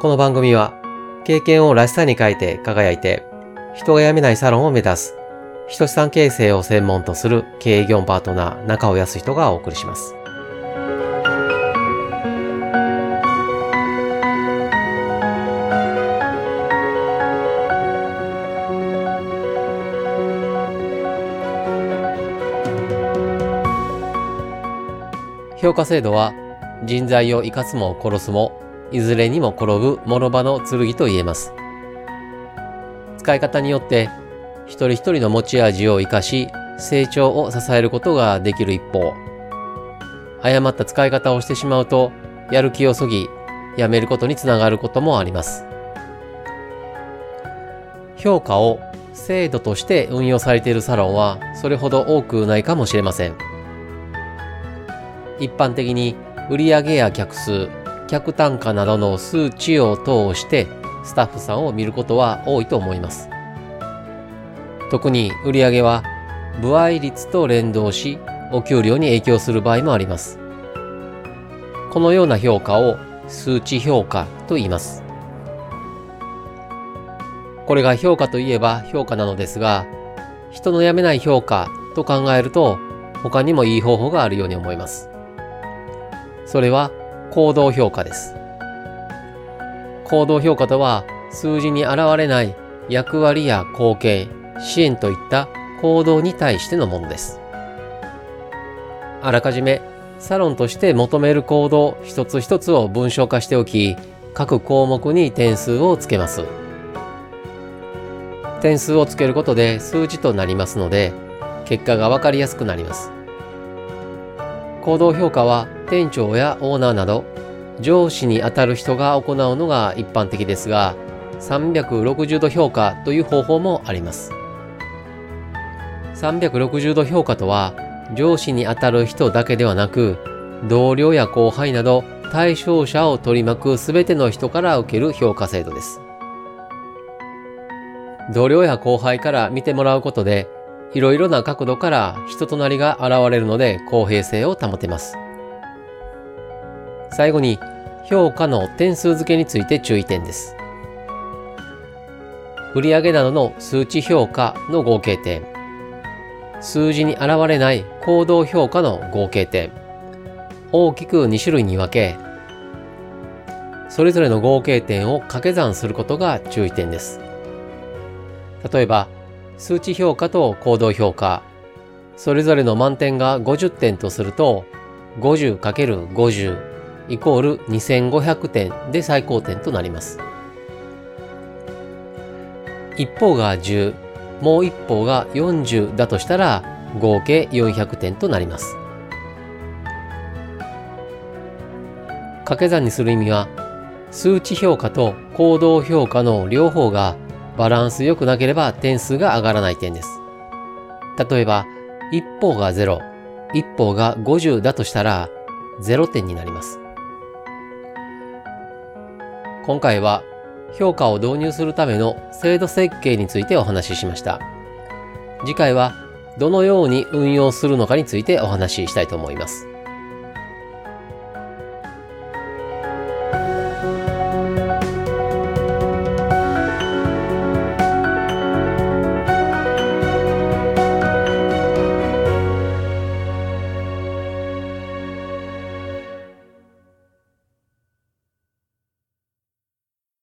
この番組は経験をらしさに変えて輝いて人が辞めないサロンを目指す人資産形成を専門とする経営業パートナー中尾康人がお送りします。評価制度は人材を生かすも殺すもいずれにも転ぶ諸刃の剣と言えます。使い方によって一人一人の持ち味を生かし成長を支えることができる一方、誤った使い方をしてしまうとやる気をそぎ、やめることにつながることもあります。評価を制度として運用されているサロンはそれほど多くないかもしれません。一般的に売上や客数、客単価などの数値を通してスタッフさんを見ることは多いと思います。特に売上は部合率と連動しお給料に影響する場合もあります。このような評価を数値評価と言います。これが評価といえば評価なのですが、人の辞めない評価と考えると他にもいい方法があるように思います。それは行動評価です。行動評価とは数字に現れない役割や貢献、支援といった行動に対してのものです。あらかじめサロンとして求める行動一つ一つを文章化しておき、各項目に点数をつけます。点数をつけることで数字となりますので、結果がわかりやすくなります。行動評価は店長やオーナーなど上司にあたる人が行うのが一般的ですが360度評価という方法もあります。360度評価とは上司にあたる人だけではなく同僚や後輩など対象者を取り巻く全ての人から受ける評価制度です。同僚や後輩から見てもらうことでいろいろな角度から人となりが現れるので公平性を保てます。最後に評価の点数付けについて注意点です。売上などの数値評価の合計点、数字に現れない行動評価の合計点、大きく2種類に分け、それぞれの合計点を掛け算することが注意点です。例えば、数値評価と行動評価、それぞれの満点が50点とすると、50×50 イコール2500点で最高点となります。一方が10、もう一方が40だとしたら合計400点となります。掛け算にする意味は、数値評価と行動評価の両方がバランス良くなければ点数が上がらない点です。例えば、一方が0、一方が50だとしたら0点になります。今回は評価を導入するための制度設計についてお話ししました。次回はどのように運用するのかについてお話ししたいと思います。